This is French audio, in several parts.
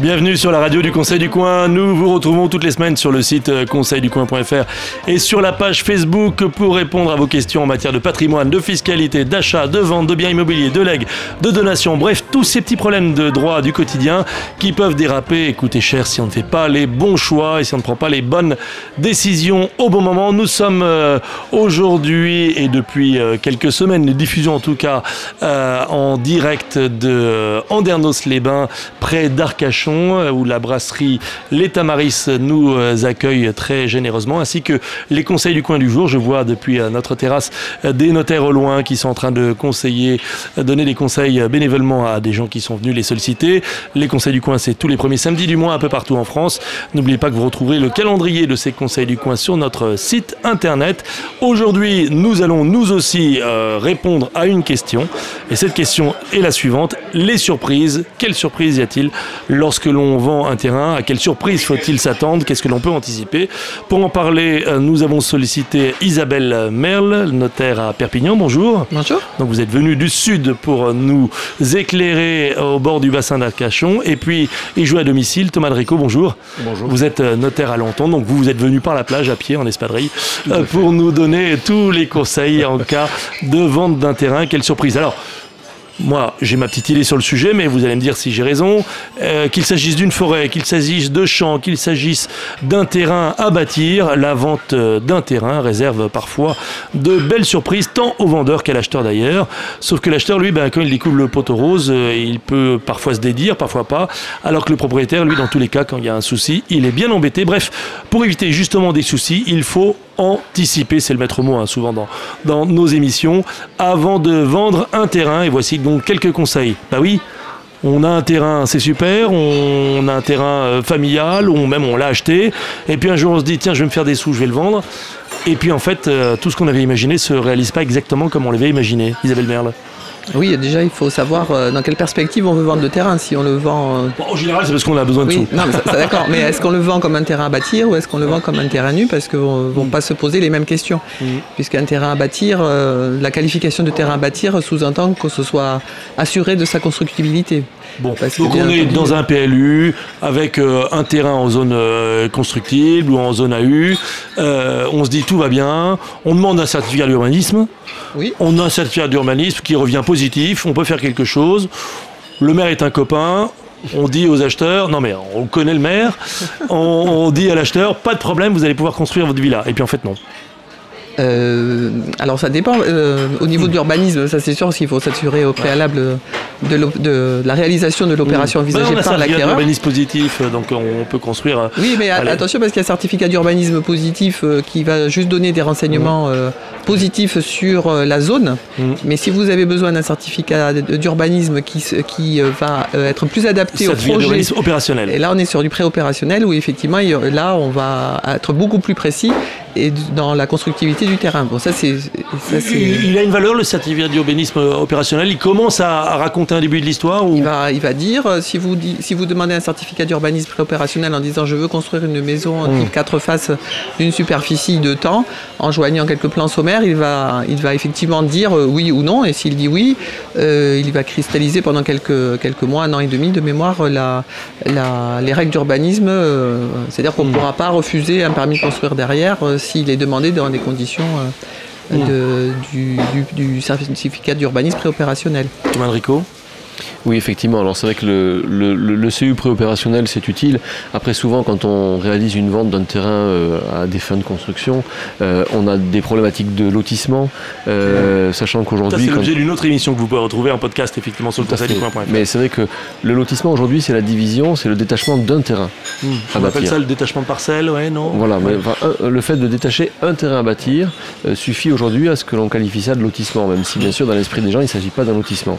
Bienvenue sur la radio du Conseil du Coin. Nous vous retrouvons toutes les semaines sur le site euh, conseilducoin.fr et sur la page Facebook pour répondre à vos questions en matière de patrimoine, de fiscalité, d'achat, de vente, de biens immobiliers, de legs, de donations, bref, tous ces petits problèmes de droit du quotidien qui peuvent déraper et coûter cher si on ne fait pas les bons choix et si on ne prend pas les bonnes décisions au bon moment. Nous sommes euh, aujourd'hui et depuis euh, quelques semaines, les diffusions en tout cas en direct de Andernos-les-Bains près d'Arcachon euh, où la brasserie L'État Maris nous euh, accueille très généreusement, ainsi que les conseils du coin du jour. Je vois depuis euh, notre terrasse des notaires au loin qui sont en train de conseiller, donner des conseils bénévolement à des gens qui sont venus les solliciter. Les conseils du coin, c'est tous les premiers samedis du mois un peu partout en France. N'oubliez pas que vous retrouverez le calendrier de ces conseils du coin sur notre site internet. Aujourd'hui, nous allons nous aussi répondre à une question. Et cette question est la suivante. Les surprises, quelles surprises y a-t-il lorsque que l'on vend un terrain À quelle surprise faut-il s'attendre Qu'est-ce que l'on peut anticiper Pour en parler, euh, nous avons sollicité Isabelle Merle, notaire à Perpignan. Bonjour. Bonjour. Donc vous êtes venu du sud pour nous éclairer au bord du bassin d'Arcachon. Et puis, il joue à domicile. Thomas Drico, bonjour. Bonjour. Vous êtes euh, notaire à Lenton, donc vous, vous êtes venu par la plage à pied en espadrille euh, pour nous donner tous les conseils en cas de vente d'un terrain. Quelle surprise. Alors, moi, j'ai ma petite idée sur le sujet, mais vous allez me dire si j'ai raison. Euh, qu'il s'agisse d'une forêt, qu'il s'agisse de champs, qu'il s'agisse d'un terrain à bâtir, la vente d'un terrain réserve parfois de belles surprises, tant au vendeur qu'à l'acheteur d'ailleurs. Sauf que l'acheteur, lui, ben, quand il découvre le poteau rose, euh, il peut parfois se dédire, parfois pas. Alors que le propriétaire, lui, dans tous les cas, quand il y a un souci, il est bien embêté. Bref, pour éviter justement des soucis, il faut anticiper, c'est le maître mot hein, souvent dans, nos émissions, avant de vendre un terrain. Et voici donc quelques conseils. Bah oui, on a un terrain, c'est super, on a un terrain euh, familial, même on l'a acheté, et puis un jour on se dit, tiens, je vais me faire des sous, je vais le vendre. Et puis en fait, euh, tout ce qu'on avait imaginé se réalise pas exactement comme on l'avait imaginé. Isabelle Merle. Oui, déjà, il faut savoir euh, dans quelle perspective on veut vendre le terrain. Si on le vend. Euh, en général, c'est parce qu'on a besoin de oui, sous. Non, d'accord. Mais est-ce qu'on le vend comme un terrain à bâtir ou est-ce qu'on le vend comme un terrain nu Parce qu'ils ne vont pas se poser les mêmes questions. Mm. Puisqu'un terrain à bâtir, euh, la qualification de terrain à bâtir sous-entend que ce soit assuré de sa constructibilité. Bon, donc on est dans un PLU avec un terrain en zone constructible ou en zone AU. on se dit tout va bien. On demande un certificat d'urbanisme. Oui. On a un certificat d'urbanisme qui revient positif. On peut faire quelque chose. Le maire est un copain. On dit aux acheteurs, non mais on connaît le maire, on, dit à l'acheteur, pas de problème, vous allez pouvoir construire votre villa. Et puis en fait non. Euh, alors ça dépend. Euh, au niveau de l'urbanisme, ça c'est sûr qu'il faut s'assurer au préalable de, la réalisation de l'opération envisagée par l'acquéreur. d'urbanisme positif, donc on peut construire. Euh, oui, mais attention parce qu'il y a un certificat d'urbanisme positif qui va juste donner des renseignements mmh. positifs sur la zone. Mmh. Mais si vous avez besoin d'un certificat d'urbanisme qui, qui va être plus adapté au projet opérationnel. Et là, on est sur du pré-opérationnel où effectivement, là, on va être beaucoup plus précis et dans la constructivité du terrain. Bon, ça, c'est, il, a une valeur, le certificat d'urbanisme opérationnel. Il commence à, raconter un début de l'histoire il, va, il va dire, euh, si vous, si vous demandez un certificat d'urbanisme opérationnel en disant je veux construire une maison en mmh. type quatre faces d'une superficie de temps, en joignant quelques plans sommaires, il va, il va effectivement dire euh, oui ou non. Et s'il dit oui, euh, il va cristalliser pendant quelques, quelques mois, un an et demi de mémoire, la, la, les règles d'urbanisme. c'est-à-dire qu'on ne mmh. pourra pas refuser un permis de construire derrière s'il est demandé dans des conditions euh, de, du, du, du, certificat d'urbanisme préopérationnel. Thomas Enrico oui, effectivement. Alors c'est vrai que le, le, le, CU préopérationnel, c'est utile. Après, souvent, quand on réalise une vente d'un terrain euh, à des fins de construction, euh, on a des problématiques de lotissement, euh, sachant qu'aujourd'hui... C'est l'objet d'une autre émission que vous pouvez retrouver en podcast, effectivement, sur le. Mais c'est vrai que le lotissement, aujourd'hui, c'est la division, c'est le détachement d'un terrain hmm. On appelle ça le détachement de parcelle, ouais, non? Voilà, mais, le fait de détacher un terrain à bâtir suffit aujourd'hui à ce que l'on qualifie ça de lotissement, même si, bien sûr, dans l'esprit des gens, il ne s'agit pas d'un lotissement,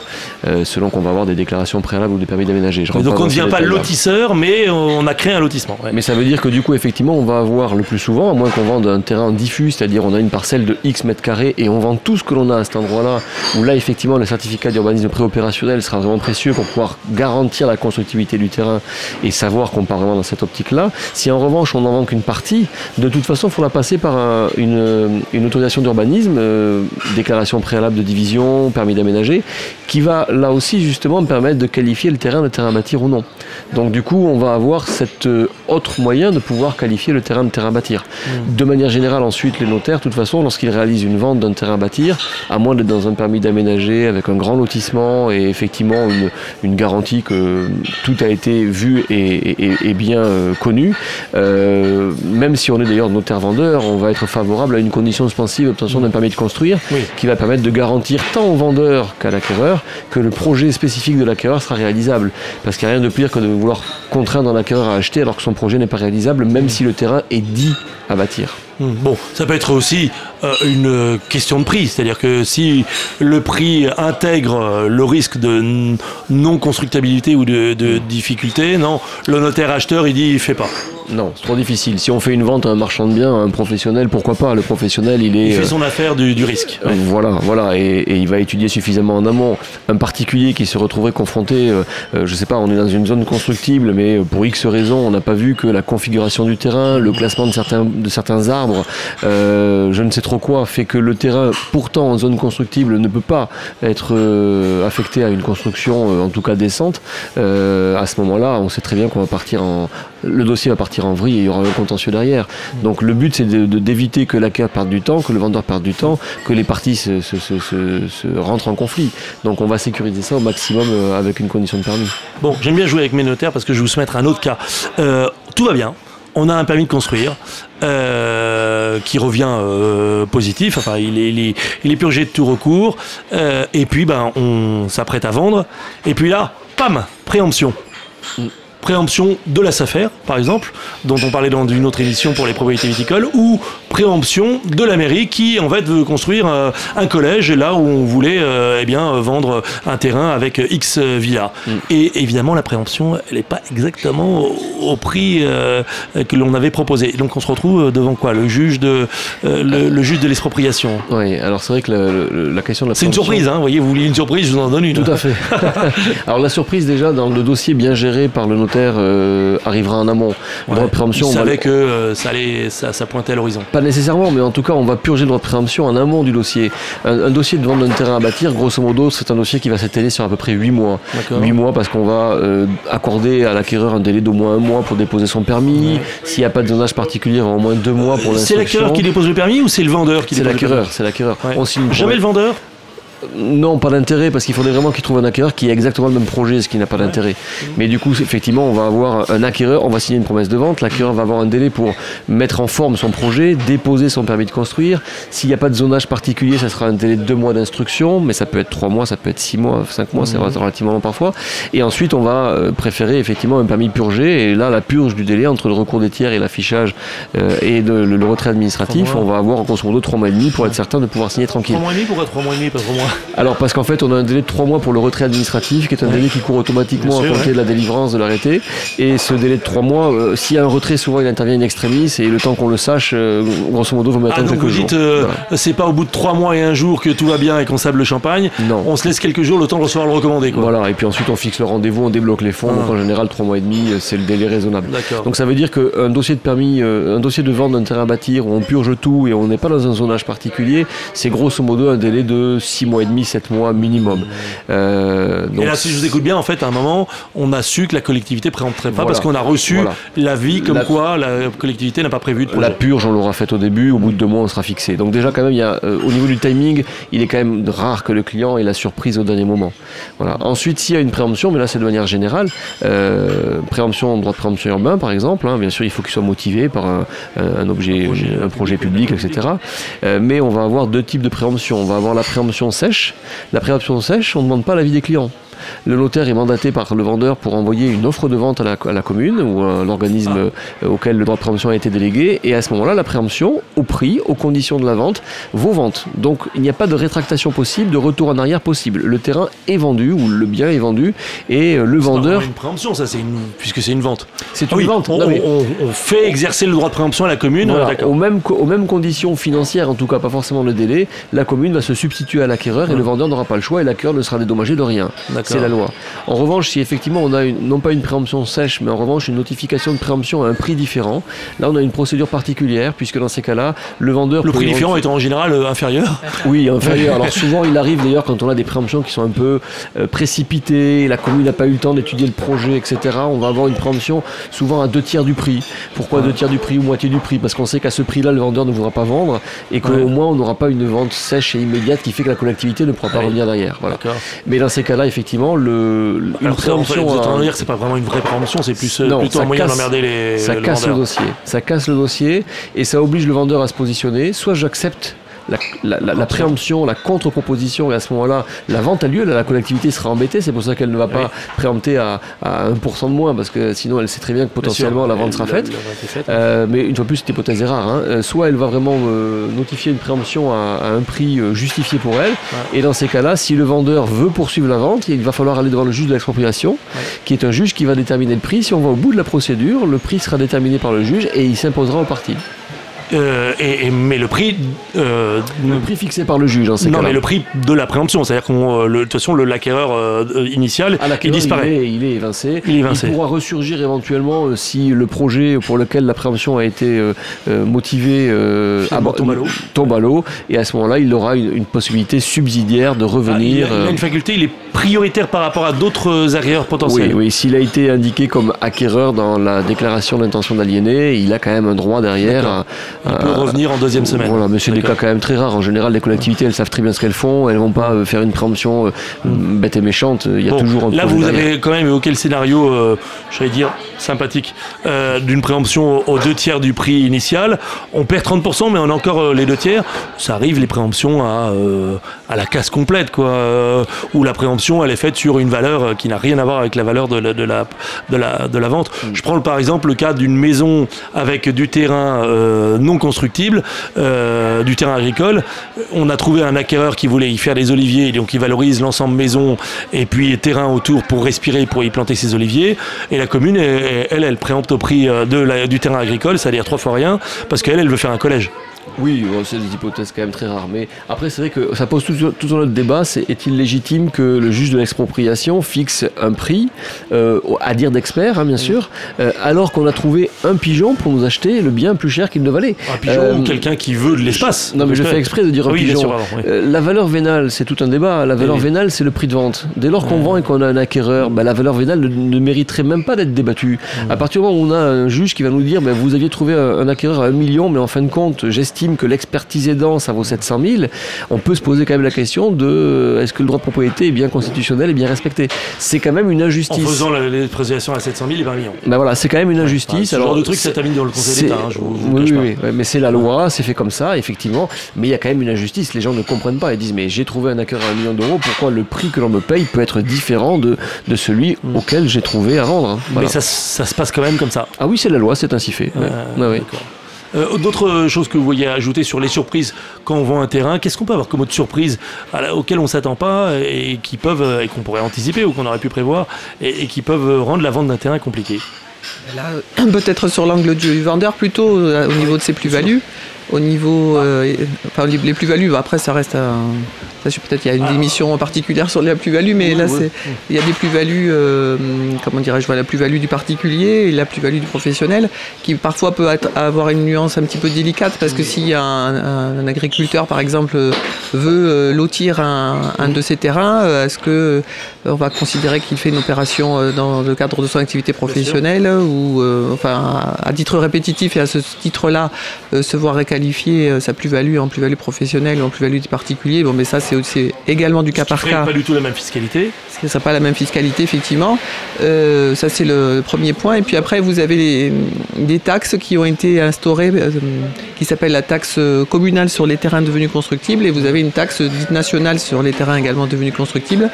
selon qu'on va avoir des déclarations préalables ou des permis d'aménager. Donc on ne devient pas lotisseur, mais on a créé un lotissement. Mais ça veut dire que du coup, effectivement, on va avoir le plus souvent, à moins qu'on vende un terrain diffus, c'est-à-dire on a une parcelle de X mètres carrés et on vend tout ce que l'on a à cet endroit-là, où là, effectivement, le certificat d'urbanisme préopérationnel sera vraiment précieux pour pouvoir garantir la constructivité du terrain et savoir qu'on part vraiment dans cette optique-là. Si en revanche on n'en vend qu'une partie, de toute façon, il faudra passer par une, autorisation d'urbanisme, euh, déclaration préalable de division, permis d'aménager, qui va là aussi justement permettre de qualifier le terrain de terrain à bâtir ou non. Donc du coup, on va avoir cet euh, autre moyen de pouvoir qualifier le terrain de terrain à bâtir. Mmh. De manière générale, ensuite, les notaires, de toute façon, lorsqu'ils réalisent une vente d'un terrain à bâtir, à moins d'être dans un permis d'aménager avec un grand lotissement et effectivement une, garantie que tout a été vu et, bien euh, connu, euh, même si on est d'ailleurs notaire-vendeur, on va être favorable à une condition suspensive d'obtention d'un permis de construire qui va permettre de garantir tant au vendeur qu'à l'acquéreur que le projet spécifique de l'acquéreur sera réalisable. Parce qu'il n'y a rien de pire que de vouloir contraindre un acquéreur à acheter alors que son projet n'est pas réalisable, même si le terrain est dit à bâtir. Hmm. Bon, ça peut être aussi euh, une question de prix, c'est-à-dire que si le prix intègre euh, le risque de non-constructabilité ou de, de, difficulté, non, le notaire acheteur, il dit il fait pas. Non, c'est trop difficile. Si on fait une vente à un marchand de biens, un professionnel, pourquoi pas? Le professionnel, il est. Il fait son affaire du, risque. Euh, voilà, voilà, et, il va étudier suffisamment en amont. Un particulier qui se retrouverait confronté, je euh, euh, je sais pas, on est dans une zone constructible, mais pour X raisons, on n'a pas vu que la configuration du terrain, le classement de certains, de certains arbres, je ne sais trop quoi, fait que le terrain, pourtant en zone constructible, ne peut pas être affecté à une construction, en tout cas décente. à ce moment-là, on sait très bien qu'on va partir en. Le dossier va partir en vrille et il y aura un contentieux derrière. Donc le but c'est d'éviter que l'acquéreur perde du temps, que le vendeur perde du temps, que les parties se, se, rentrent en conflit. Donc on va sécuriser ça au maximum euh, avec une condition de permis. Bon, j'aime bien jouer avec mes notaires parce que je vais vous soumettre un autre cas. Euh, tout va bien, on a un permis de construire euh, qui revient positif, enfin il est, il, est, purgé de tout recours, et puis ben, on s'apprête à vendre, et puis là, pam, préemption. Préemption de la SAFER, par exemple, dont on parlait dans une autre édition pour les propriétés viticoles, ou préemption de la mairie qui, en fait, veut construire euh, un collège là où on voulait euh, eh bien, vendre un terrain avec X villas. Mm. Et évidemment, la préemption, elle n'est pas exactement au, prix euh, que l'on avait proposé. Donc on se retrouve devant quoi? Le juge de le, juge de l'expropriation. Oui, alors c'est vrai que la, question de la C'est une surprise, hein, vous voyez, vous vouliez une surprise, je vous en donne une. Tout à fait. alors la surprise déjà, dans le dossier bien géré par le notaire, euh, arrivera en amont. Le droit de préemption. on savait que euh, ça, allait, ça, pointait à l'horizon. Pas nécessairement, mais en tout cas, on va purger le droit de préemption en amont du dossier. Un, dossier de vente d'un terrain à bâtir, grosso modo, c'est un dossier qui va s'étaler sur à peu près 8 mois. 8 mois parce qu'on va euh, accorder à l'acquéreur un délai d'au moins un mois pour déposer son permis. S'il n'y a pas de zonage particulier, au moins deux mois pour l'instruction. C'est l'acquéreur qui dépose le permis ou c'est le vendeur qui dépose le permis C'est l'acquéreur, c'est l'acquéreur. Jamais le vendeur non, pas d'intérêt, parce qu'il faudrait vraiment qu'il trouve un acquéreur qui ait exactement le même projet, ce qui n'a pas d'intérêt. Mais du coup, effectivement, on va avoir un acquéreur, on va signer une promesse de vente, l'acquéreur va avoir un délai pour mettre en forme son projet, déposer son permis de construire. S'il n'y a pas de zonage particulier, ça sera un délai de deux mois d'instruction, mais ça peut être trois mois, ça peut être six mois, cinq mois, c'est mhm. relativement long parfois. Et ensuite, on va euh, préférer effectivement un permis purgé, et là, la purge du délai entre le recours des tiers et l'affichage euh, et le, retrait administratif, on va avoir en grosso modo trois mois et demi pour être certain de pouvoir signer tranquille. Trois mois et demi, pourquoi trois mois et demi, pas trois mois? Alors parce qu'en fait on a un délai de 3 mois pour le retrait administratif qui est un délai qui court automatiquement à compter de la délivrance de l'arrêté et ce délai de 3 mois euh, s'il y a un retrait souvent il intervient in extremis et le temps qu'on le sache euh, grosso modo vous mettez ah, quelques vous jours. Dites, euh, c'est pas au bout de 3 mois et un jour que tout va bien et qu'on sable le champagne. Non. On se laisse quelques jours le temps de recevoir le recommandé. Voilà et puis ensuite on fixe le rendez-vous, on débloque les fonds. Donc ah. en général 3 mois et demi c'est le délai raisonnable. Donc ça veut dire qu'un dossier de permis, un dossier de vente d'un terrain à bâtir où on purge tout et on n'est pas dans un zonage particulier, c'est grosso modo un délai de 6 mois et demi, 7 mois minimum. Euh, et là, si je vous écoute bien, en fait, à un moment, on a su que la collectivité préempterait pas parce qu'on a reçu l'avis comme quoi la collectivité n'a pas prévu de La purge, on l'aura faite au début, au bout de deux mois, on sera fixé. Donc déjà, quand même, il y a, euh, au niveau du timing, il est quand même rare que le client ait la surprise au dernier moment. Voilà. Ensuite, s'il y a une préemption, mais là, c'est de manière générale, euh, préemption, droit de préemption urbain, par exemple, hein, bien sûr, il faut qu'il soit motivé par un, objet, un projet, public, etc. mais on va avoir deux types de préemption. On va avoir la préemption sèche. La préemption sèche, on ne demande pas l'avis des clients. Le notaire est mandaté par le vendeur pour envoyer une offre de vente à la, à la commune ou à l'organisme euh, auquel le droit de préemption a été délégué. Et à ce moment-là, la préemption, au prix, aux conditions de la vente, vaut vente. Donc il n'y a pas de rétractation possible, de retour en arrière possible. Le terrain est vendu ou le bien est vendu et euh, le C'est vendeur. vraiment une préemption, ça, c'est une... puisque c'est une vente. C'est Ah une oui, vente. On, Non, mais- on- on fait exercer le droit de préemption à la commune. Voilà, aux, mêmes, co- aux mêmes conditions financières, en tout cas pas forcément le délai, la commune va se substituer à l'acquéreur et le vendeur n'aura pas le choix et l'acquéreur ne sera dédommagé de rien. D'accord. C'est la loi. En revanche, si effectivement on a une- non pas une préemption sèche, mais en revanche une notification de préemption à un prix différent, là on a une procédure particulière puisque dans ces cas-là, le vendeur Le prix différent étant en général euh, inférieur. oui, inférieur. Alors souvent, il arrive d'ailleurs quand on a des préemptions qui sont un peu euh, précipitées, la commune n'a pas eu le temps d'étudier le projet, etc. On va avoir une préemption souvent à deux tiers du prix. Pourquoi deux tiers du prix ou moitié du prix? Parce qu'on sait qu'à ce prix-là, le vendeur ne voudra pas vendre et qu'au Ouais. moins on n'aura pas une vente sèche et immédiate qui fait que la collectivité ne pourra pas Ouais. revenir derrière. Voilà. Mais dans ces cas-là, effectivement, le, une Alors, ça, en fait, préemption. vous êtes en train à- de dire que c'est pas vraiment une vraie préemption, c'est plus euh, Non, plutôt un moyen d'emmerder les ça le casse le dossier. Ça casse le dossier et ça oblige le vendeur à se positionner. Soit j'accepte la, la- la- la préemption, la contre-proposition, et à ce moment-là, la vente a lieu, là, la collectivité sera embêtée, c'est pour ça qu'elle ne va pas Oui. préempter à, à 1% de moins, parce que sinon elle sait très bien que potentiellement Bien sûr. la vente sera faite. Euh, mais une fois de plus, cette hypothèse est rare. hein. Euh, Soit elle va vraiment euh, notifier une préemption à, à un prix justifié pour elle. Et dans ces cas-là, si le vendeur veut poursuivre la vente, il va falloir aller devant le juge de l'expropriation, qui est un juge qui va déterminer le prix. Si on va au bout de la procédure, le prix sera déterminé par le juge et il s'imposera aux parties. Euh, et, et- mais le prix. euh, Le prix fixé par le juge ces non, mais le prix de la préemption, c'est-à-dire qu'on, euh, de toute façon, l'acquéreur initial, la il disparaît. Il est, il est évincé. Il est évincé. pourra ressurgir éventuellement si le projet pour lequel la préemption a été motivé Finalement, abo- tombe à l'eau. Et à ce moment-là, il aura une, une possibilité subsidiaire de Ah, il, revenir. a, il a une faculté, il est prioritaire par rapport à d'autres acquéreurs oui, potentiels. oui, s'il a été indiqué comme acquéreur dans la déclaration d'intention d'aliéner, il a quand même un droit derrière. à- Il à- peut revenir en deuxième semaine. Voilà, mais c'est des cas quand même très rares. En général, les collectivités, elles savent très bien ce qu'elles font. Elles vont pas euh, faire une préemption euh, bête et méchante. Il y a Bon, toujours un là, vous derrière. avez quand même évoqué le scénario, euh, j'allais dire, sympathique, euh, d'une préemption aux deux tiers du prix initial. On perd 30%, mais on a encore les deux tiers. Ça arrive, les préemptions à, à la casse complète, quoi. où la préemption, elle est faite sur une valeur euh, qui n'a rien à voir avec la valeur de la, de la, de la, de la vente. Mm. Je prends par exemple le cas d'une maison avec du terrain euh, non constructible, euh, du terrain agricole. On a trouvé un acquéreur qui voulait y faire des oliviers, et donc il valorise l'ensemble maison et puis terrain autour pour respirer, pour y planter ses oliviers. Et la commune, elle, elle, elle préempte au prix de la- du terrain agricole, c'est-à-dire trois fois rien, parce qu'elle, elle veut faire un collège. Oui, c'est des hypothèses quand même très rares. Mais après, c'est vrai que ça pose tout, tout un autre débat. C'est est-il légitime que le juge de l'expropriation fixe un prix, euh, à dire d'expert, hein, bien sûr, euh, alors qu'on a trouvé un pigeon pour nous acheter le bien plus cher qu'il ne valait Un pigeon Euh, ou quelqu'un qui veut de l'espace. Non, mais je fais exprès de dire un Oui, bien pigeon. sûr, pardon, oui. La valeur vénale, c'est tout un débat. La valeur Oui. vénale, c'est le prix de vente. Dès lors qu'on vend et qu'on a un acquéreur, bah, la valeur vénale ne, ne mériterait même pas d'être débattue. Mm. À partir du moment où on a un juge qui va nous dire, bah, vous aviez trouvé un, un acquéreur à 1 million, mais en fin de compte, j'estime que l'expertise aidant, ça vaut 700 000, on peut se poser quand même la question de euh, est-ce que le droit de propriété est bien constitutionnel et bien respecté? C'est quand même une En injustice. faisant la- les à 700 000 et 20 millions. Bah voilà, c'est quand même une injustice. Enfin, ce Alors, genre de truc, ça termine dans le Conseil d'État, hein, je vous- je vous le oui, cache oui, oui, mais c'est la loi, c'est fait comme ça, effectivement. Mais il y a quand même une injustice. Les gens ne comprennent pas. Ils disent mais j'ai trouvé un acquéreur à un million d'euros. Pourquoi le prix que l'on me paye peut être différent de, de celui auquel j'ai trouvé à vendre hein. Voilà. Hmm. Mais ça, ça se passe quand même comme ça. Ah oui, c'est la loi, c'est ainsi fait. Ouais. Euh, Ouais, ouais. Euh, D'autres choses que vous voyez ajouter sur les surprises quand on vend un terrain, qu'est-ce qu'on peut avoir comme autre surprise auxquelles on s'attend pas et qui peuvent euh, et qu'on pourrait anticiper ou qu'on aurait pu prévoir et, qui peuvent rendre la vente d'un terrain compliquée? Là, euh, peut-être sur l'angle du vendeur plutôt, euh, au niveau de ses plus-values. Au niveau, euh, enfin, les plus-values, après ça reste ça, Peut-être qu'il y a une émission particulière sur la plus-value, mais Oui, là, oui. c'est il y a des plus-values, euh, comment dirais-je, voilà, la plus-value du particulier et la plus-value du professionnel, qui parfois peut être- avoir une nuance un petit peu délicate, parce que si un, un- un agriculteur, par exemple, veut euh, lotir un, un de ses terrains, euh, est-ce que on va considérer qu'il fait une opération dans le cadre de son activité professionnelle ou, euh, enfin, à, titre répétitif et à ce titre-là, se voir qualifier euh, sa plus-value en plus-value professionnelle ou en plus-value des particuliers. Bon, mais ça, c'est aussi également du cas par cas. Pas du tout la même fiscalité. Ce ne sera pas la même fiscalité, effectivement. Euh, ça, c'est le premier point. Et puis après, vous avez les, des taxes qui ont été instaurées, euh, qui s'appelle la taxe communale sur les terrains devenus constructibles, et vous avez une taxe dite nationale sur les terrains également devenus constructibles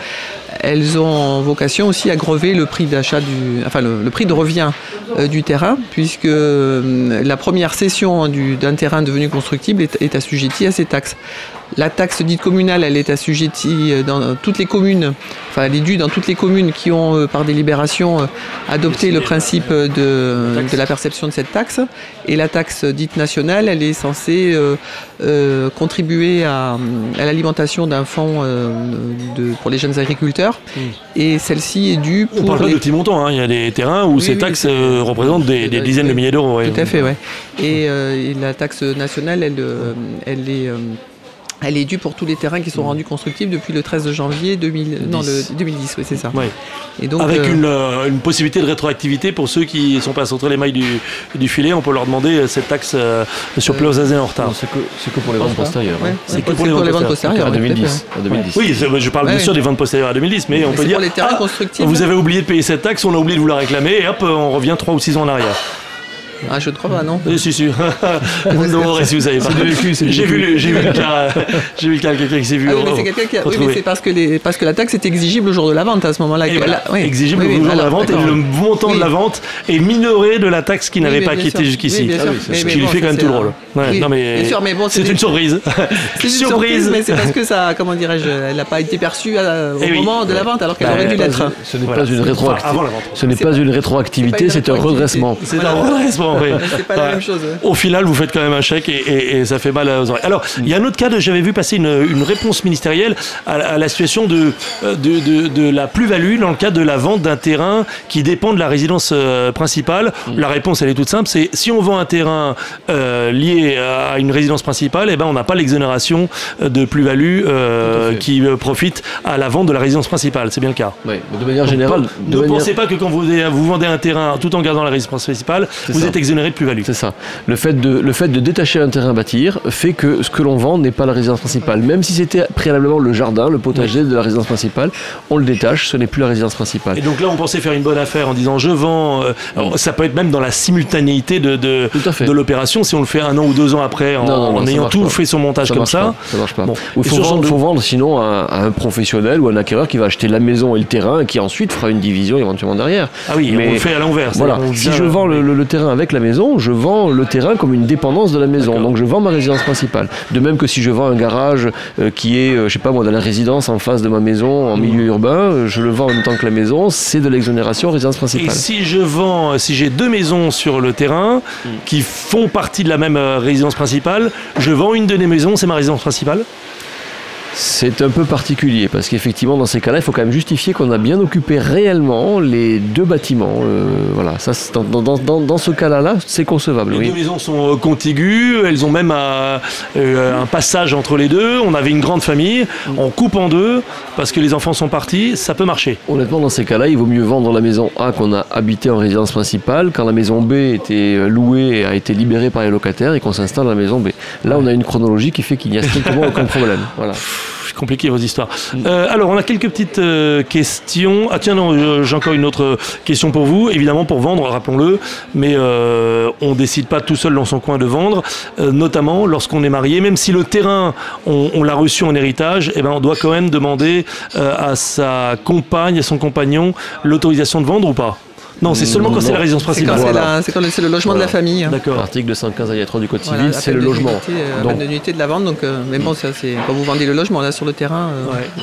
elles ont vocation aussi à grever le prix d'achat du, enfin le, prix de revient euh, du terrain, puisque la première cession d'un terrain devenu constructible est, est assujettie à ces taxes. La taxe dite communale, elle est assujettie euh, dans toutes les communes, enfin elle est due dans toutes les communes qui ont, euh, par délibération, euh, adopté le principe de, la perception de cette taxe. Et la taxe dite nationale, elle est censée contribuer à, l'alimentation d'un fonds pour les jeunes agriculteurs. Hmm. Et celle-ci est due pour. On parle pas de petits montants, hein. il y a des terrains où ces taxes représentent des, dizaines de milliers d'euros. Tout à fait, oui. Et, la taxe nationale, elle, elle est elle est due pour tous les terrains qui sont rendus constructibles depuis le 13 janvier 2000, non, le 2010, oui, c'est ça. Et donc, Avec euh, euh, une, possibilité de rétroactivité pour ceux qui ne sont pas entre les mailles du, filet, on peut leur demander euh, cette taxe sur plus en retard. C'est que, pour les ventes postérieures. Hein. C'est que pour, les ventes postérieures. À 2010. 2010. Oui, je parle bien sûr des ventes postérieures à 2010, mais, on peut dire. les terrains ah, constructibles. Vous avez oublié de payer cette taxe, on a oublié de vous la réclamer, et hop, on revient 3 ou 6 ans en arrière. Ah, je ne crois pas, non Oui, si, si. vous me demanderez si vous savez pas. J'ai vu, vu le cas, j'ai vu le cas quelqu'un qui s'est vu. Ah oui, mais c'est quelqu'un qui a. Oui, mais c'est parce que les, parce que la taxe est exigible au jour de la vente à ce moment-là. oui. Exigible au jour de la vente et le montant de la vente est minoré de la taxe qui n'avait pas quitté jusqu'ici. Ce qui lui fait quand même tout drôle. Non mais. C'est une surprise. C'est une surprise, mais c'est parce que ça, comment dirais-je, elle n'a pas été perçue au eh moment de la vente alors qu'elle bah, aurait dû l'être. Ce n'est pas une rétroactivité. Ce n'est pas une rétroactivité, c'est un redressement. C'est un redressement. C'est pas la même chose. Au final, vous faites quand même un chèque et, ça fait mal aux oreilles. Alors, il y a un autre cas, j'avais vu passer une, réponse ministérielle à, la situation de, de, de, la plus-value dans le cadre de la vente d'un terrain qui dépend de la résidence euh, principale. Mm. La réponse, elle est toute simple, c'est si on vend un terrain euh, lié à une résidence principale, eh ben, on n'a pas l'exonération de plus-value euh, qui profite à la vente de la résidence principale. C'est bien le cas. Oui, de manière générale. ne pensez pas que quand vous, vous vendez un terrain tout en gardant la résidence principale, vous êtes exonéré de plus-value. C'est ça. Le fait, de, le fait de détacher un terrain à bâtir fait que ce que l'on vend n'est pas la résidence principale. Même si c'était préalablement le jardin, le potager de la résidence principale, on le détache, ce n'est plus la résidence principale. Et donc là, on pensait faire une bonne affaire en disant je vends. Euh, ça peut être même dans la simultanéité de, de, de l'opération, si on le fait un an ou deux ans après, en, ayant tout fait son montage comme ça. ça marche pas. il faut, vendre, sinon à, un professionnel ou un acquéreur qui va acheter la maison et le terrain et qui ensuite fera une division éventuellement derrière. Ah oui, mais on le fait à l'envers. Voilà. Si je vends le, le terrain avec la maison, je vends le terrain comme une dépendance de la maison. Donc je vends ma résidence principale. De même que si je vends un garage euh, qui est, euh, je sais pas moi, dans la résidence en face de ma maison en milieu urbain, euh, je le vends en même temps que la maison, c'est de l'exonération résidence principale. Et si je vends, si j'ai deux maisons sur le terrain mm. qui font partie de la même résidence principale, je vends une de mes maisons, c'est ma résidence principale? C'est un peu particulier parce qu'effectivement, dans ces cas-là, il faut quand même justifier qu'on a bien occupé réellement les deux bâtiments. Euh, voilà, ça, dans, dans, dans, ce cas-là, c'est concevable. Les deux maisons sont euh, contiguës, elles ont même un, euh, un, passage entre les deux. On avait une grande famille, on coupe en deux parce que les enfants sont partis, ça peut marcher. Honnêtement, dans ces cas-là, il vaut mieux vendre la maison A qu'on a habité en résidence principale quand la maison B était louée et a été libérée par les locataires et qu'on s'installe dans la maison B. Là, on a une chronologie qui fait qu'il n'y a strictement aucun problème. Voilà compliqué vos histoires. Euh, alors, on a quelques petites euh, questions. Ah tiens, non, j'ai encore une autre question pour vous. Évidemment, pour vendre, rappelons-le, mais euh, on décide pas tout seul dans son coin de vendre, euh, notamment lorsqu'on est marié. Même si le terrain, on, l'a reçu en héritage, eh ben, on doit quand même demander à sa compagne, à son compagnon, l'autorisation de vendre ou pas? Non, c'est seulement quand c'est la résidence principale. C'est quand c'est le logement de la famille. D'accord. Article 215 alinéa 3 du Code civil, c'est le logement. Euh, donc, l'unité de la vente, donc, euh, mais bon, ça, c'est quand vous vendez le logement, là, sur le terrain.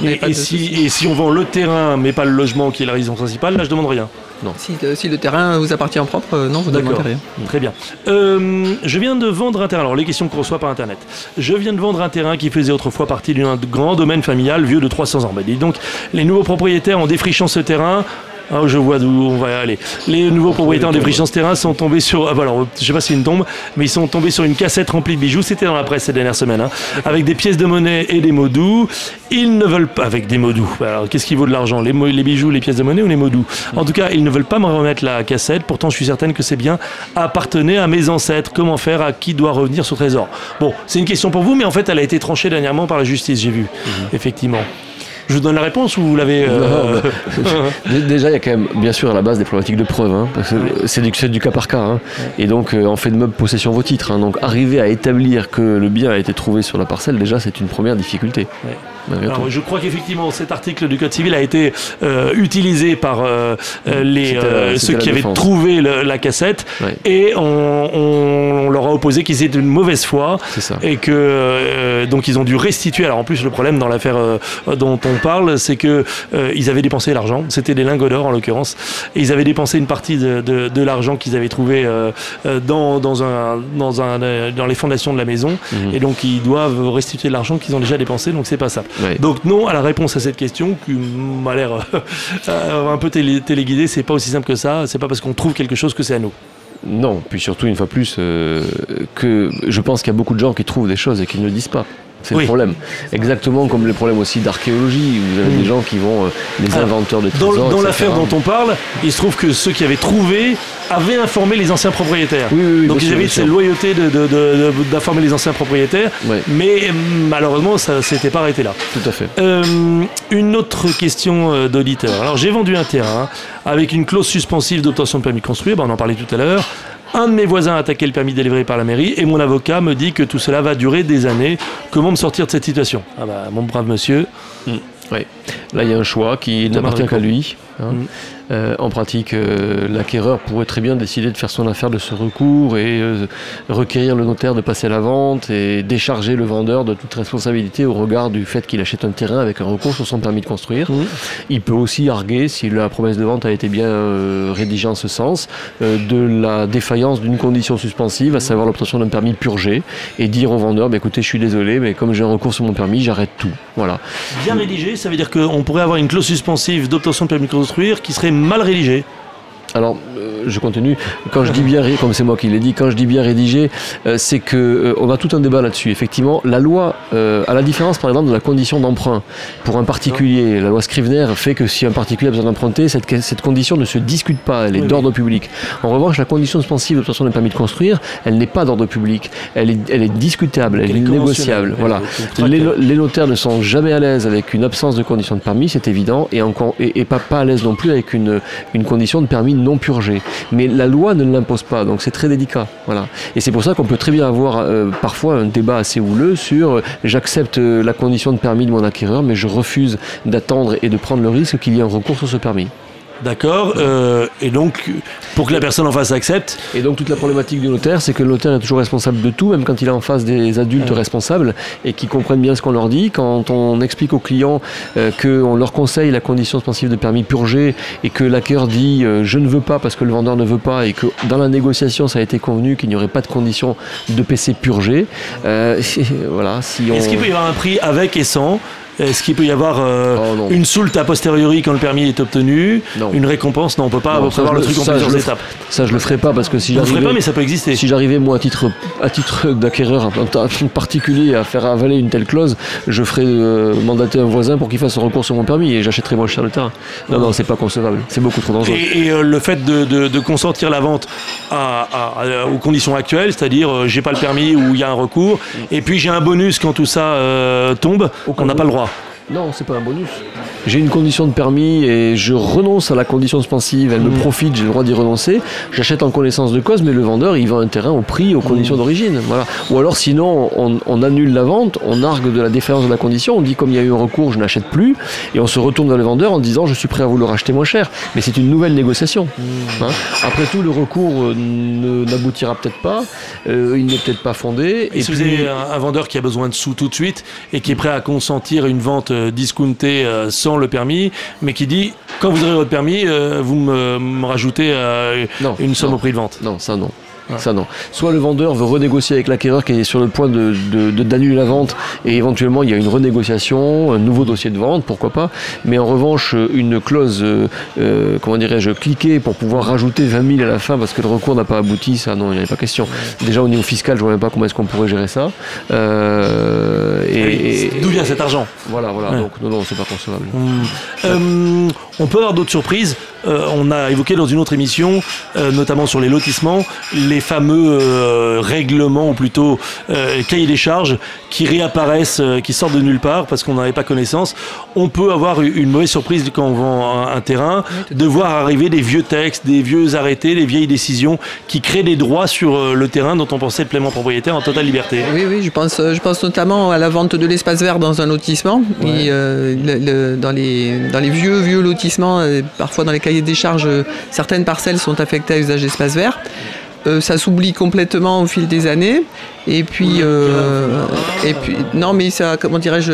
Euh, et, si, et, si, on vend le terrain, mais pas le logement qui est la résidence principale, là, je demande rien. Non. Si, le terrain vous appartient en propre, non, vous ne demandez rien. Très bien. je viens de vendre un terrain. Alors, les questions qu'on reçoit par Internet. Je viens de vendre un terrain qui faisait autrefois partie d'un grand domaine familial vieux de 300 ans. Bah, donc, les nouveaux propriétaires, en défrichant ce terrain, Ah, je vois d'où on va aller. Les nouveaux propriétaires des défrichant ce terrain sont tombés sur. Ah, bah alors, je sais pas si c'est une tombe, mais ils sont tombés sur une cassette remplie de bijoux. C'était dans la presse ces dernières semaines, hein, avec des pièces de monnaie et des mots doux. Ils ne veulent pas. Avec des mots doux. Bah, alors, qu'est-ce qui vaut de l'argent? Les, les bijoux, les pièces de monnaie ou les mots doux? En tout cas, ils ne veulent pas me remettre la cassette. Pourtant, je suis certaine que c'est bien appartenait à mes ancêtres. Comment faire? À qui doit revenir ce trésor? Bon, c'est une question pour vous, mais en fait, elle a été tranchée dernièrement par la justice, j'ai vu. Mhm. Effectivement. Je vous donne la réponse ou vous l'avez. Euh, déjà, il y a quand même, bien sûr, à la base des problématiques de preuve. Hein, c'est du, du, cas par cas. Hein. Et donc, euh, en fait de meuble, possession vos titres. Hein. donc, arriver à établir que le bien a été trouvé sur la parcelle, déjà, c'est une première difficulté. Alors, je crois qu'effectivement cet article du Code civil a été euh, utilisé par euh, euh, les, ceux qui avaient trouvé la cassette. Et on, leur a opposé qu'ils étaient une mauvaise foi. Et que donc ils ont dû restituer. Alors en plus le problème dans l'affaire dont on parle, c'est que ils avaient dépensé l'argent. C'était des lingots d'or en l'occurrence. Et ils avaient dépensé une partie de, de, l'argent qu'ils avaient trouvé dans, dans, un, dans, un, dans les fondations de la maison. Mhm. et donc ils doivent restituer l'argent qu'ils ont déjà dépensé. Donc c'est pas Donc non à la réponse à cette question qui m'a l'air euh, un peu téléguidée. C'est pas aussi simple que ça. C'est pas parce qu'on trouve quelque chose que c'est à nous. Non, puis surtout une fois plus euh, que je pense qu'il y a beaucoup de gens qui trouvent des choses et qui ne le disent pas. C'est le problème. Exactement comme les problèmes aussi d'archéologie. Vous avez des gens qui vont, euh, les inventeurs de trésors. Dans, l'affaire dont on parle, il se trouve que ceux qui avaient trouvé avaient informé les anciens propriétaires. Donc ils avaient cette loyauté d'informer les anciens propriétaires. Mais malheureusement, ça s'était pas arrêté là. Tout à fait. Euh, une autre question euh, d'auditeur. Alors j'ai vendu un terrain avec une clause suspensive d'obtention de permis de construire. Ben, on en parlait tout à l'heure. Un de mes voisins a attaqué le permis délivré par la mairie et mon avocat me dit que tout cela va durer des années. Comment me sortir de cette situation? Ah bah mon brave monsieur. Hmm. Oui. Là, il y a un choix qui n'appartient qu'à lui. Hein. Hmm. Euh, en pratique, euh, l'acquéreur pourrait très bien décider de faire son affaire de ce recours et euh, requérir le notaire de passer la vente et décharger le vendeur de toute responsabilité au regard du fait qu'il achète un terrain avec un recours sur son permis de construire. Mmh. Il peut aussi arguer, si la promesse de vente a été bien rédigée en ce sens, de la défaillance d'une condition suspensive, à savoir l'obtention d'un permis purgé, et dire au vendeur, bah, écoutez, je suis désolé, mais comme j'ai un recours sur mon permis, j'arrête tout. Voilà. Bien rédigé, ça veut dire qu'on pourrait avoir une clause suspensive d'obtention de permis de construire qui serait mal rédigé alors, euh, je continue. Quand je dis bien, comme c'est moi qui l'ai dit, quand je dis bien rédigé, euh, c'est que euh, on a tout un débat là-dessus. Effectivement, la loi, à la différence par exemple de la condition d'emprunt pour un particulier, la loi Scrivener fait que si un particulier a besoin d'emprunter, cette, cette condition ne se discute pas, elle est d'ordre public. En revanche, la condition suspensive d'obtention d'un permis de construire, elle n'est pas d'ordre public, elle est, elle est discutable, elle, est, négociable. Voilà. Les, notaires ne sont jamais à l'aise avec une absence de condition de permis, c'est évident, et, encore, et, pas, pas à l'aise non plus avec une, une condition de permis non purgé. Mais la loi ne l'impose pas, donc c'est très délicat. Voilà. Et c'est pour ça qu'on peut très bien avoir euh, parfois un débat assez houleux sur euh, j'accepte euh, la condition de permis de mon acquéreur, mais je refuse d'attendre et de prendre le risque qu'il y ait un recours sur ce permis. D'accord. et donc, pour que la personne en face accepte. Et donc, toute la problématique du notaire, c'est que le notaire est toujours responsable de tout, même quand il est en face des adultes responsables et qui comprennent bien ce qu'on leur dit. Quand on explique aux clients qu'on leur conseille la condition suspensive de permis purgé et que l'acquéreur dit je ne veux pas parce que le vendeur ne veut pas et que dans la négociation, ça a été convenu qu'il n'y aurait pas de condition de PC purgé. voilà, si Est-ce qu'il peut y avoir un prix avec et sans? Est-ce qu'il peut y avoir euh, oh, une soulte a posteriori quand le permis est obtenu? Une récompense? Non, on peut pas prévoir le truc en plusieurs étapes. Ça, je le ferai pas parce que si j'arrivais. pas, mais ça peut exister. Si j'arrivais, moi, à titre, à titre d'acquéreur en particulier, à faire avaler une telle clause, je ferais euh, mandater un voisin pour qu'il fasse un recours sur mon permis et j'achèterais moins cher le terrain. Non, non, c'est pas concevable. C'est beaucoup trop dangereux. Et, euh, le fait de, consentir la vente aux conditions actuelles, c'est-à-dire j'ai pas le permis ou il y a un recours, et puis j'ai un bonus quand tout ça tombe, on n'a pas le droit. Non, c'est pas un bonus. J'ai une condition de permis et je renonce à la condition suspensive, elle me mm. profite, j'ai le droit d'y renoncer. J'achète en connaissance de cause, mais le vendeur, il vend un terrain au prix, aux conditions mm. d'origine. Voilà. Ou alors, sinon, on, annule la vente, on argue de la défaillance de la condition, on dit comme il y a eu un recours, je n'achète plus, et on se retourne vers le vendeur en disant je suis prêt à vous le racheter moins cher. Mais c'est une nouvelle négociation. Mm. Hein. Après tout, le recours euh, n'aboutira peut-être pas, euh, il n'est peut-être pas fondé. Et, si vous avez un, un vendeur qui a besoin de sous tout de suite et qui est prêt à consentir une vente euh, discounté euh, le permis, mais qui dit quand vous aurez votre permis, euh, vous me, rajoutez une somme au prix de vente. Non, ça non. Ça non. Soit le vendeur veut renégocier avec l'acquéreur qui est sur le point de, d'annuler la vente et éventuellement il y a une renégociation, un nouveau dossier de vente, pourquoi pas. Mais en revanche, une clause, euh, euh, comment dirais-je, cliquer pour pouvoir rajouter 20 000 à la fin parce que le recours n'a pas abouti, ça non, il n'y avait pas question. Déjà au niveau fiscal, je ne vois même pas comment est-ce qu'on pourrait gérer ça. Euh, et, D'où vient cet argent Voilà, voilà. Donc non, non, c'est pas concevable. Hum. on peut avoir d'autres surprises. On a évoqué dans une autre émission, notamment sur les lotissements, les fameux règlements ou plutôt cahiers des charges qui réapparaissent, qui sortent de nulle part parce qu'on n'avait pas connaissance. On peut avoir une mauvaise surprise quand on vend un, terrain, de voir arriver des vieux textes, des vieux arrêtés, des vieilles décisions qui créent des droits sur euh, le terrain dont on pensait être pleinement propriétaire en totale liberté. Oui, oui, je pense, je pense notamment à la vente de l'espace vert dans un lotissement. Et, euh, dans, les, dans les vieux, vieux lotissements, euh, parfois dans les cahiers des charges, certaines parcelles sont affectées à usage d'espace vert. Ça s'oublie complètement au fil des années. Et puis, euh, et puis, non, mais ça, comment dirais-je,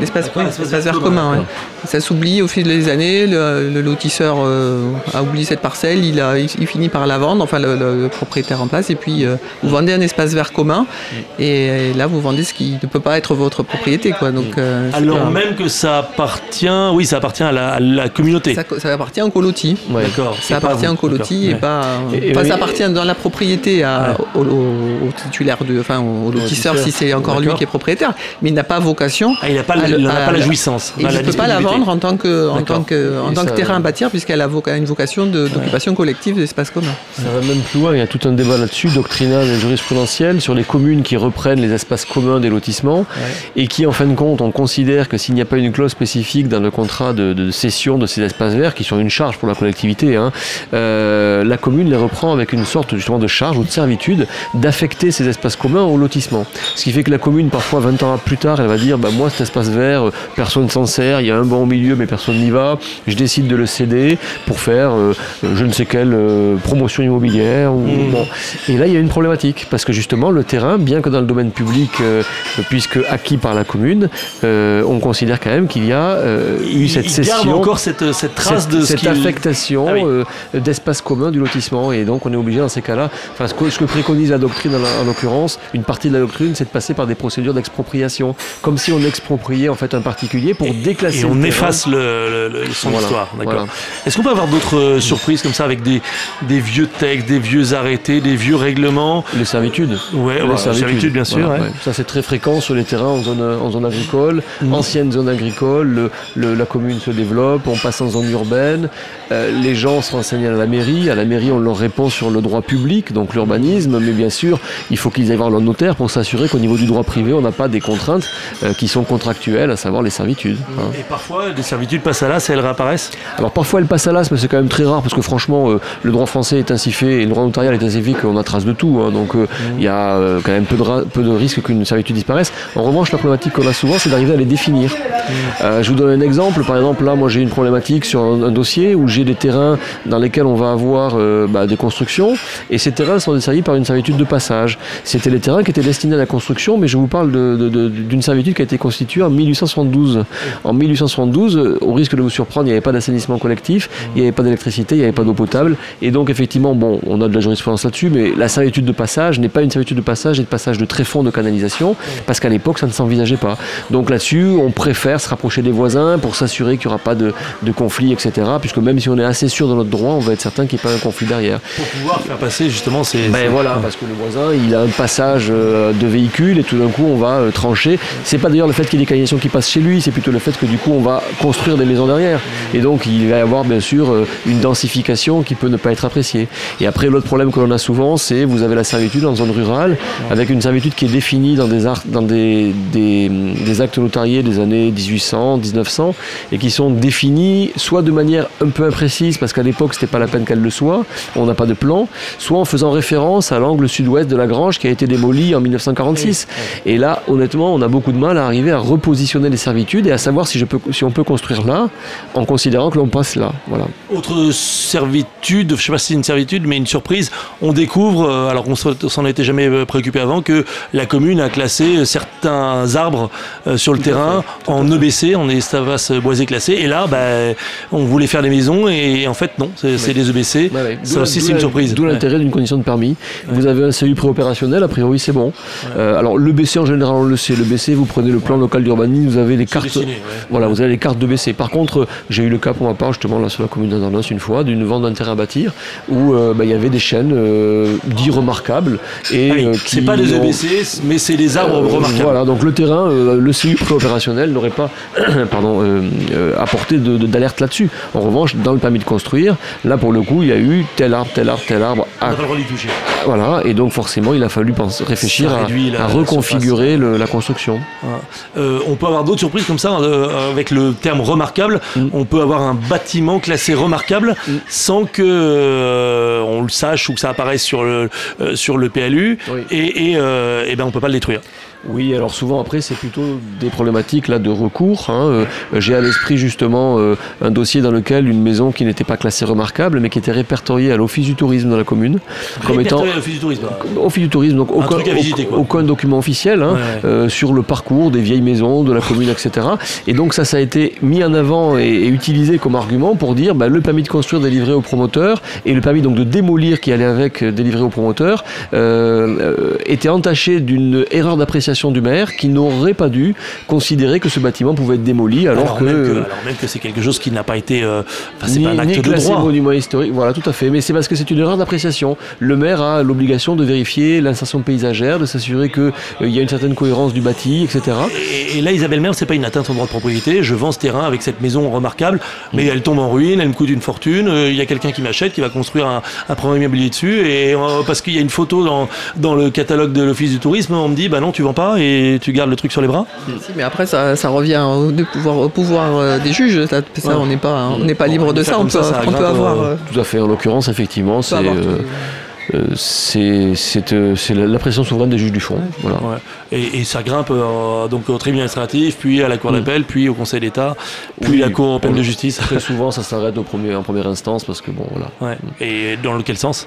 l'espace vert, vert commun. Ouais. Ça s'oublie au fil des années. Le, lotisseur euh, a oublié cette parcelle, il, a, il, finit par la vendre, enfin le, propriétaire en place, et puis euh, vous vendez un espace vert commun, et, là vous vendez ce qui ne peut pas être votre propriété, quoi. Donc, alors même que ça appartient, oui, ça appartient à la, communauté. Ça, appartient au coloti. D'accord. Ça appartient au coloti et pas. Enfin, ça appartient dans la propriété à, au au, titulaire, de, enfin au lotisseur si c'est encore lui qui est propriétaire, mais il n'a pas vocation. Ah, il n'a pas, la jouissance. il ne peut pas la vendre en tant que, en tant que, en tant que terrain à bâtir puisqu'elle a une vocation d'occupation collective d'espace commun. Ça va même plus loin, il y a tout un débat là-dessus, doctrinal et jurisprudentiel, sur les communes qui reprennent les espaces communs des lotissements et qui en fin de compte on considère que s'il n'y a pas une clause spécifique dans le contrat de, cession de ces espaces verts qui sont une charge pour la collectivité, hein, euh, la commune les reprend avec une sorte justement de charge ou de servitude affecter ces espaces communs au lotissement. Ce qui fait que la commune, parfois 20 ans plus tard, elle va dire bah, Moi, cet espace vert, euh, personne s'en sert, il y a un bon au milieu, mais personne n'y va. Je décide de le céder pour faire euh, je ne sais quelle euh, promotion immobilière. Ou, mmh. bon. Et là, il y a une problématique parce que justement, le terrain, bien que dans le domaine public, puisque acquis par la commune, on considère quand même qu'il y a eu cette il Garde encore cette, cette trace de cette affectation ah d'espace commun du lotissement. Et donc, on est obligé dans ces cas-là, enfin, ce que, préconise la doctrine, en, l'occurrence, une partie de la doctrine, c'est de passer par des procédures d'expropriation, comme si on expropriait en fait un particulier pour déclasser. Et on efface le, son histoire. Est-ce qu'on peut avoir d'autres euh, surprises comme ça avec des, des vieux textes, des vieux arrêtés, des vieux règlements? Les servitudes. Ouais, les servitudes, bien sûr. Ça c'est très fréquent sur les terrains en zone, en zone agricole, mm. ancienne zone agricole. Le, la commune se développe, on passe en zone urbaine. Euh, les gens se renseignent à la mairie. À la mairie, on leur répond sur le droit public, donc l'urbanisme, mais bien sûr il faut qu'ils aillent voir leur notaire pour s'assurer qu'au niveau du droit privé, on n'a pas des contraintes euh, qui sont contractuelles, à savoir les servitudes. Hein. Et parfois, des servitudes passent à l'as et elles réapparaissent? Alors parfois, elles passent à l'as, mais c'est quand même très rare parce que franchement, euh, le droit français est ainsi fait et le droit notarial est ainsi fait qu'on a trace de tout. Hein. donc euh, il y a quand même peu de, peu de risques qu'une servitude disparaisse. En revanche, la problématique qu'on a souvent, c'est d'arriver à les définir. je vous donne un exemple. Par exemple, là, moi, j'ai une problématique sur un, dossier où j'ai des terrains dans lesquels on va avoir bah, des constructions et ces terrains sont desservis par une servitude de passage. C'était les terrains qui étaient destinés à la construction, mais je vous parle d'une servitude qui a été constituée en 1872. En 1872, au risque de vous surprendre, il n'y avait pas d'assainissement collectif, il n'y avait pas d'électricité, il n'y avait pas d'eau potable. Et donc, effectivement, bon, on a de la jurisprudence là-dessus, mais la servitude de passage n'est pas une servitude de passage et de passage de tréfonds de canalisation, parce qu'à l'époque, ça ne s'envisageait pas. Donc là-dessus, on préfère se rapprocher des voisins pour s'assurer qu'il n'y aura pas de, de conflit, etc. Puisque même si on est assez sûr de notre droit, on va être certain qu'il n'y ait pas un conflit derrière. Pour pouvoir faire passer justement ces. Ben voilà, parce que le voisin, il a un passage euh, de véhicules et tout d'un coup on va euh, trancher. C'est pas d'ailleurs le fait qu'il y ait des canalisations qui passent chez lui, c'est plutôt le fait que du coup on va construire des maisons derrière. Et donc il va y avoir bien sûr euh, une densification qui peut ne pas être appréciée. Et après l'autre problème que l'on a souvent, c'est vous avez la servitude en zone rurale avec une servitude qui est définie dans des, dans des, des, actes notariés des années 1800, 1900 et qui sont définis soit de manière un peu imprécise parce qu'à l'époque c'était pas la peine qu'elle le soit, on n'a pas de plan, soit en faisant référence à l'angle sud-ouest de la Grange qui a été démoli en 1946. Et là, honnêtement, on a beaucoup de mal à arriver à repositionner les servitudes et à savoir si, je peux, si on peut construire là en considérant que l'on passe là. Voilà. Autre servitude, je ne sais pas si c'est une servitude, mais une surprise, on découvre, euh, alors qu'on s'en était jamais euh, préoccupé avant, que la commune a classé certains arbres euh, sur le terrain en EBC, en estavas boisé classé. Et là, bah, on voulait faire des maisons et en fait, non, c'est des EBC. ça aussi, c'est une surprise. D'où l'intérêt d'une condition de permis. Vous avez un CEU préopérationnel, a priori c'est bon. Euh, alors le BC en général on le sait, le BC vous prenez le plan local d'urbanisme, vous avez les cartes. voilà, vous avez les cartes de BC. Par contre, j'ai eu le cas pour ma part justement là sur la commune d'Andernos une fois d'une vente d'un terrain à bâtir où euh, bah, il y avait des chaînes euh, dits remarquables et ah c'est pas des EBC mais c'est des arbres remarquables. Voilà, donc le terrain, le CEU préopérationnel n'aurait pas pardon apporté d'alerte là-dessus. En revanche, dans le permis de construire, là pour le coup, il y a eu tel arbre, tel arbre, tel arbre. À... Voilà, et donc forcément, il a fallu penser, réfléchir à, reconfigurer la construction. Euh, on peut avoir d'autres surprises comme ça, euh, avec le terme remarquable. Mm. On peut avoir un bâtiment classé remarquable mm. sans que euh, on le sache ou que ça apparaisse sur le, sur le PLU, et, et, et ben on peut pas le détruire. Oui, alors souvent après c'est plutôt des problématiques là de recours. Hein. Euh, j'ai à l'esprit justement euh, un dossier dans lequel une maison qui n'était pas classée remarquable mais qui était répertoriée à l'office du tourisme dans la commune comme étant office du tourisme. Office du tourisme, donc aucun, aucun, document officiel hein, euh, sur le parcours des vieilles maisons de la commune, etc. Et donc ça, ça a été mis en avant et, utilisé comme argument pour dire bah, le permis de construire délivré au promoteur et le permis donc de démolir qui allait avec délivré au promoteur était entaché d'une erreur d'appréciation du maire qui n'aurait pas dû considérer que ce bâtiment pouvait être démoli alors, que, alors même que c'est quelque chose qui n'a pas été euh, c'est pas un acte de droit. monument historique. Voilà tout à fait. Mais c'est parce que c'est une erreur d'appréciation. Le maire a l'obligation de vérifier l'insertion paysagère de s'assurer qu'il euh, y a une certaine cohérence du bâti etc et, là Isabelle Maire c'est pas une atteinte au droit de propriété. Je vends ce terrain avec cette maison remarquable mais elle tombe en ruine elle me coûte une fortune euh, il y a quelqu'un qui m'achète qui va construire un, un premier immobilier dessus et parce qu'il y a une photo dans, dans le catalogue de l'office du tourisme on me dit bah non tu vends et tu gardes le truc sur les bras mais après ça, revient au pouvoir, au pouvoir euh, des juges. Ça, on n'est pas, on n'est pas libre de ça. On peut, on peut avoir. Euh, Tout à fait. En l'occurrence, effectivement, c'est. Euh, c'est la pression souveraine des juges du fond. Voilà. Et, ça grimpe donc au tribunal administratif, puis à la Cour mm. d'appel, puis au Conseil d'État, puis à la Cour européenne de justice. Très souvent, ça s'arrête en première instance parce que bon, voilà. Et dans quel sens?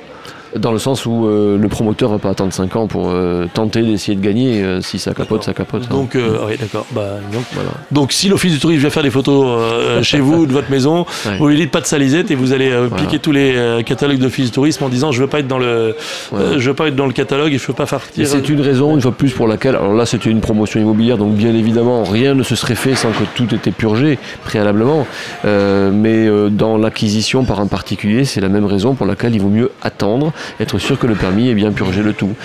Dans le sens où euh, le promoteur va pas attendre 5 ans pour euh, tenter d'essayer de gagner. Euh, si ça capote, ça capote. Hein. Donc, oui, d'accord. Bah, donc, voilà. donc, si l'office du tourisme vient faire des photos chez vous, de votre maison, vous lui dites pas de salisette et vous allez piquer tous les catalogues d'office du tourisme en disant je veux pas être dans le, je veux pas être dans le catalogue et je veux pas faire. C'est une raison, une fois plus, pour laquelle. Alors là, c'était une promotion immobilière, donc bien évidemment, rien ne se serait fait sans que tout était purgé préalablement. mais dans l'acquisition par un particulier, c'est la même raison pour laquelle il vaut mieux attendre être sûr que le permis est bien purgé le tout.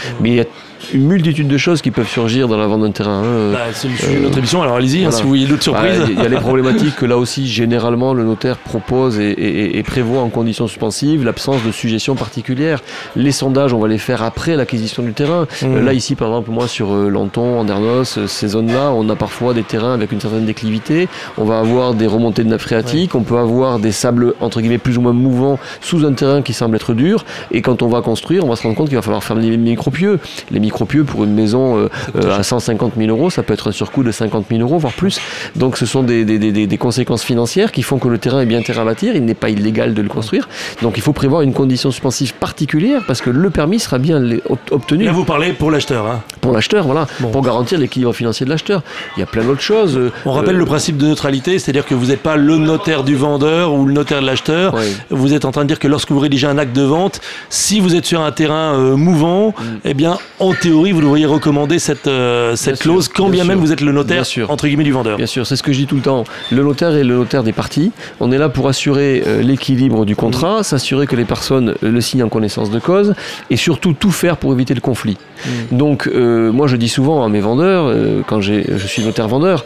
Une multitude de choses qui peuvent surgir dans la vente d'un terrain. Hein. Bah, c'est euh, notre émission, alors allez-y, hein, si vous voyez d'autres surprises. Il y a les problématiques que là aussi, généralement, le notaire propose et, prévoit en conditions suspensives l'absence de suggestion particulière. Les sondages, on va les faire après l'acquisition du terrain. Mmh. Euh, là, ici, par exemple, moi, sur euh, Lanton, Andernos, ces zones-là, on a parfois des terrains avec une certaine déclivité. On va avoir des remontées de nappe phréatique, on peut avoir des sables, entre guillemets, plus ou moins mouvants sous un terrain qui semble être dur. Et quand on va construire, on va se rendre compte qu'il va falloir faire les micropieux. Les micropieux pour une maison euh, euh, à 150 000 euros, ça peut être un surcoût de 50 000 euros, voire plus. Donc ce sont des, des, des, des, conséquences financières qui font que le terrain est bien terrain à bâtir, il n'est pas illégal de le construire. Donc il faut prévoir une condition suspensive particulière parce que le permis sera bien obtenu. Là vous parlez pour l'acheteur. Hein. Pour l'acheteur, voilà, pour garantir l'équilibre financier de l'acheteur. Il y a plein d'autres choses. On rappelle euh, le principe de neutralité, c'est-à-dire que vous n'êtes pas le notaire du vendeur ou le notaire de l'acheteur. Vous êtes en train de dire que lorsque vous rédigez un acte de vente, si vous êtes sur un terrain mouvant, mm. eh bien en théorie vous devriez recommander cette, euh, cette clause, quand bien, même vous êtes le notaire, entre guillemets, du vendeur. Bien sûr, c'est ce que je dis tout le temps. Le notaire est le notaire des parties. On est là pour assurer euh, l'équilibre du contrat, s'assurer que les personnes euh, le signent en connaissance de cause, et surtout tout faire pour éviter le conflit. Mm. Donc, moi, je dis souvent à mes vendeurs, quand je suis notaire vendeur,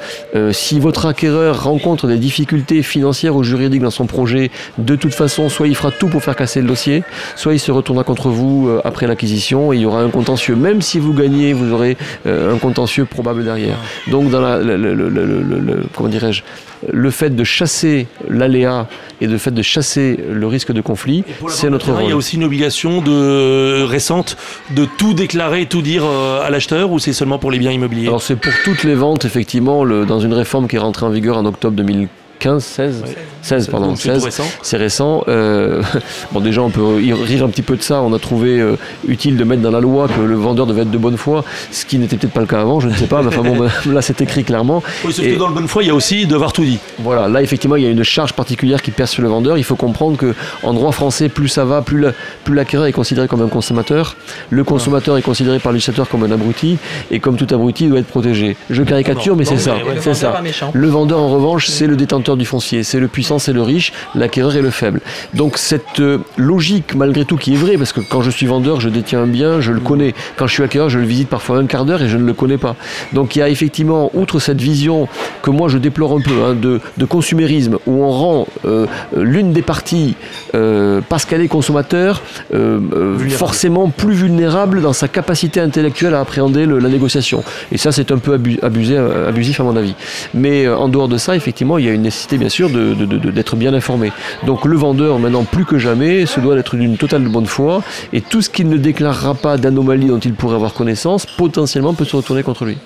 si votre acquéreur rencontre des difficultés financières ou juridiques dans son projet, de toute façon, soit il fera tout pour faire casser le dossier, soit il se retournera contre vous après l'acquisition et il y aura un contentieux. Même si vous gagnez, vous aurez euh, un contentieux probable derrière. Donc, dans la, le, comment dirais-je, le fait de chasser l'aléa et le fait de chasser le risque de conflit, c'est notre rôle. Il y a aussi une obligation de, récente de tout déclarer, tout dire euh, à l'acheteur ou c'est seulement pour les biens immobiliers? Alors c'est pour toutes les ventes, effectivement, le, dans une réforme qui est rentrée en vigueur en octobre 2015 15, 16 16, pardon, Donc, c'est tout 16. récent. C'est récent. Euh, bon, déjà, on peut rire un petit peu de ça. On a trouvé euh, utile de mettre dans la loi que le vendeur devait être de bonne foi, ce qui n'était peut-être pas le cas avant, je ne sais pas. Mais enfin bon, là, c'est écrit clairement. Oui, sauf Et- que dans le bonne foi, il y a aussi devoir tout dit. Voilà, là effectivement il y a une charge particulière qui pèse sur le vendeur. Il faut comprendre que en droit français, plus ça va, plus la- plus l'acquéreur est considéré comme un consommateur. Le consommateur est considéré par le législateur comme un abruti, et comme tout abruti, il doit être protégé. Je caricature, mais c'est ça, ouais, c'est ça. Le vendeur en revanche, c'est le détenteur du foncier, c'est le puissant, c'est le riche, l'acquéreur est le faible. Donc cette euh, logique malgré tout qui est vraie, parce que quand je suis vendeur, je détiens un bien, je le connais. Quand je suis acquéreur, je le visite parfois un quart d'heure et je ne le connais pas. Donc il y a effectivement, outre cette vision que moi je déplore un peu, hein, de, de consumérisme, où on rend euh, l'une des parties, euh, parce qu'elle est consommateur, euh, forcément plus vulnérable dans sa capacité intellectuelle à appréhender le- la négociation. Et ça, c'est un peu abu- abusé, abusif à mon avis. Mais en dehors de ça, effectivement, il y a une nécessité, bien sûr, de- de- d'être bien informé. Donc le vendeur, maintenant, plus que jamais, se doit d'être d'une totale bonne foi. Et tout ce qu'il ne déclarera pas d'anomalie dont il pourrait avoir connaissance, potentiellement peut se retourner contre lui.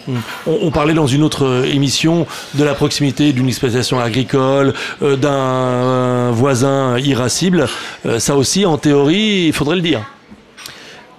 On, on parlait dans une autre euh, émission de la proximité d'une exploitation agricole, euh, d'un euh, voisin irascible. Ça aussi, en théorie, il faudrait le dire.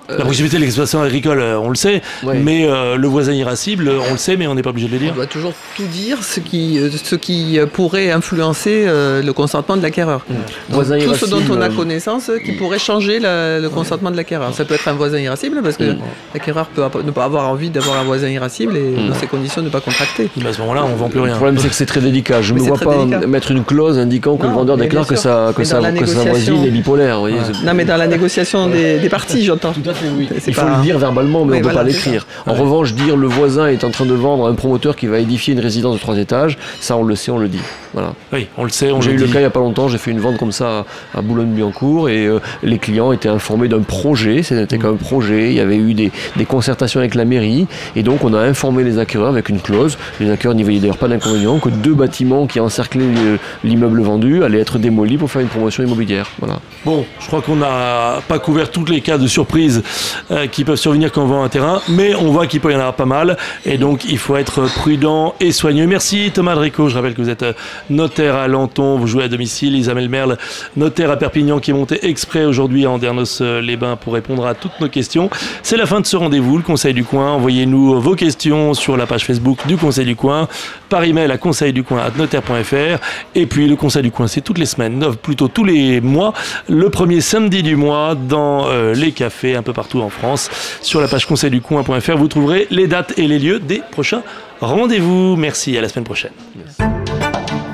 La proximité de l'exploitation agricole, euh, on le sait, Ouais. mais euh, le voisin irascible, on le sait, mais on n'est pas obligé de le On dire. doit toujours tout dire, ce qui, euh, ce qui pourrait influencer euh, le consentement de l'acquéreur. Donc, Voisin tout ce dont on a connaissance qui pourrait changer la- le consentement de l'acquéreur. Ça peut être un voisin irascible parce que l'acquéreur peut ne pas avoir envie d'avoir un voisin irascible et dans ces conditions ne pas contracter. Mais à ce moment-là, on vend plus Le rien. problème, c'est que c'est très délicat. Je ne vois pas délicat. mettre une clause indiquant que Non, le vendeur déclare que, sa, que, sa, que sa voisine est bipolaire. vous voyez, c'est- Non, mais dans la négociation des, des parties, j'entends. Fait, oui. Il faut le dire verbalement, mais Oui, on ne peut voilà, pas l'écrire. En revanche, dire le voisin est en train de vendre à un promoteur qui va édifier une résidence de trois étages, ça on le sait, on le dit. Voilà. Oui, on le sait, on J'ai eu le cas il n'y a pas longtemps, j'ai fait une vente comme ça à à Boulogne-Billancourt et euh, les clients étaient informés d'un projet, c'était qu'un projet, il y avait eu des, des concertations avec la mairie et donc on a informé les acquéreurs avec une clause. Les acquéreurs n'y voyaient d'ailleurs pas d'inconvénient que deux bâtiments qui encerclaient le- l'immeuble vendu allaient être démolis pour faire une promotion immobilière. Voilà. Bon, je crois qu'on n'a pas couvert tous les cas de surprise euh, qui peuvent survenir quand on vend un terrain, mais on voit qu'il peut y en avoir pas mal, et donc il faut être prudent et soigneux. Merci Thomas Drico, je rappelle que vous êtes euh, notaire à Lanton, vous jouez à domicile, Isabelle Merle, notaire à Perpignan, qui est monté exprès aujourd'hui à Andernos-les-Bains pour répondre à toutes nos questions. C'est la fin de ce rendez-vous, le Conseil du Coin. Envoyez-nous vos questions sur la page Facebook du Conseil du Coin, par email à conseilducoin.notaire.fr, et puis le Conseil du Coin, c'est toutes les semaines, plutôt tous les mois, le premier samedi du mois dans euh, les cafés un peu partout en France. Sur la page conseilducoin.fr, vous trouverez les dates et les lieux des prochains rendez-vous. Merci, à la semaine prochaine.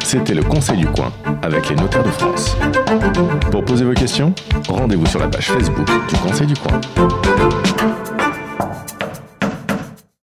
C'était le Conseil du Coin avec les notaires de France. Pour poser vos questions, rendez-vous sur la page Facebook du Conseil du Coin.